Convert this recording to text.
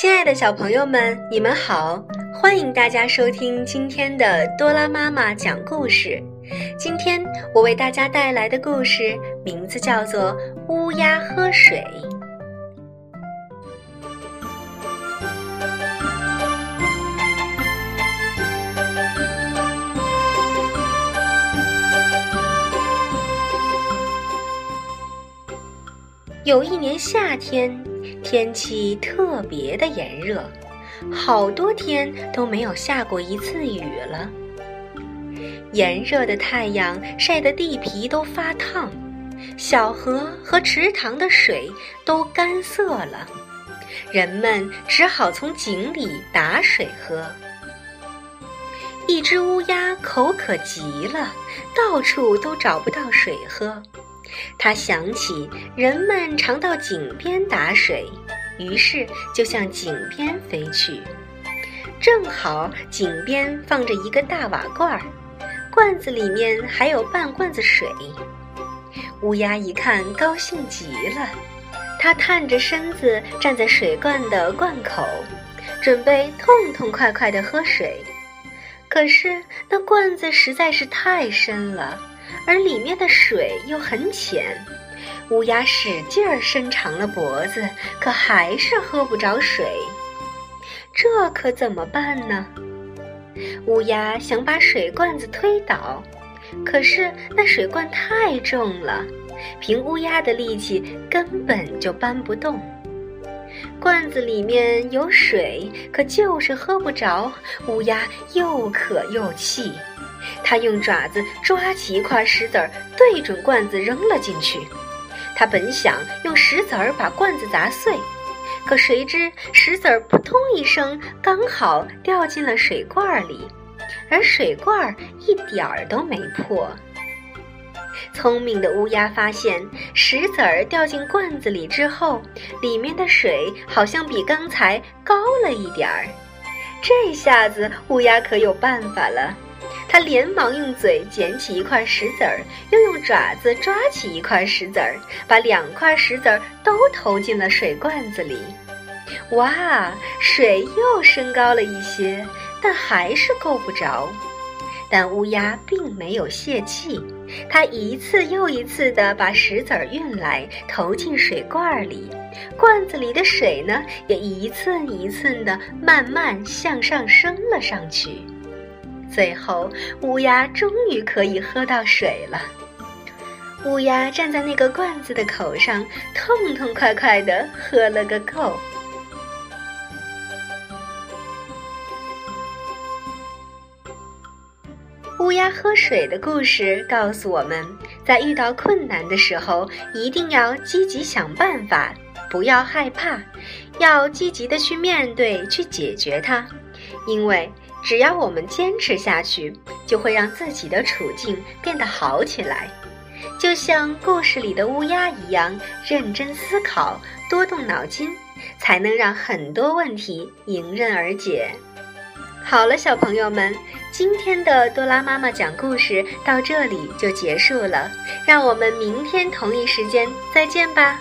亲爱的小朋友们，你们好！欢迎大家收听今天的多拉妈妈讲故事。今天我为大家带来的故事名字叫做《乌鸦喝水》。有一年夏天。天气特别的炎热，好多天都没有下过一次雨了。炎热的太阳晒得地皮都发烫，小河和池塘的水都干涩了，人们只好从井里打水喝。一只乌鸦口渴极了，到处都找不到水喝。他想起人们常到井边打水，于是就向井边飞去。正好井边放着一个大瓦罐儿，罐子里面还有半罐子水。乌鸦一看，高兴极了，它探着身子站在水罐的罐口，准备痛痛快快地喝水。可是那罐子实在是太深了。而里面的水又很浅，乌鸦使劲儿伸长了脖子，可还是喝不着水。这可怎么办呢？乌鸦想把水罐子推倒，可是那水罐太重了，凭乌鸦的力气根本就搬不动。罐子里面有水，可就是喝不着。乌鸦又渴又气。他用爪子抓起一块石子儿，对准罐子扔了进去。他本想用石子儿把罐子砸碎，可谁知石子儿扑通一声，刚好掉进了水罐里，而水罐一点儿都没破。聪明的乌鸦发现，石子儿掉进罐子里之后，里面的水好像比刚才高了一点儿。这下子乌鸦可有办法了。他连忙用嘴捡起一块石子儿，又用爪子抓起一块石子儿，把两块石子儿都投进了水罐子里。哇，水又升高了一些，但还是够不着。但乌鸦并没有泄气，它一次又一次地把石子儿运来，投进水罐里，罐子里的水呢，也一寸一寸地慢慢向上升了上去。最后，乌鸦终于可以喝到水了。乌鸦站在那个罐子的口上，痛痛快快地喝了个够。乌鸦喝水的故事告诉我们，在遇到困难的时候，一定要积极想办法，不要害怕，要积极的去面对，去解决它，因为。只要我们坚持下去，就会让自己的处境变得好起来，就像故事里的乌鸦一样，认真思考，多动脑筋，才能让很多问题迎刃而解。好了，小朋友们，今天的多拉妈妈讲故事到这里就结束了，让我们明天同一时间再见吧。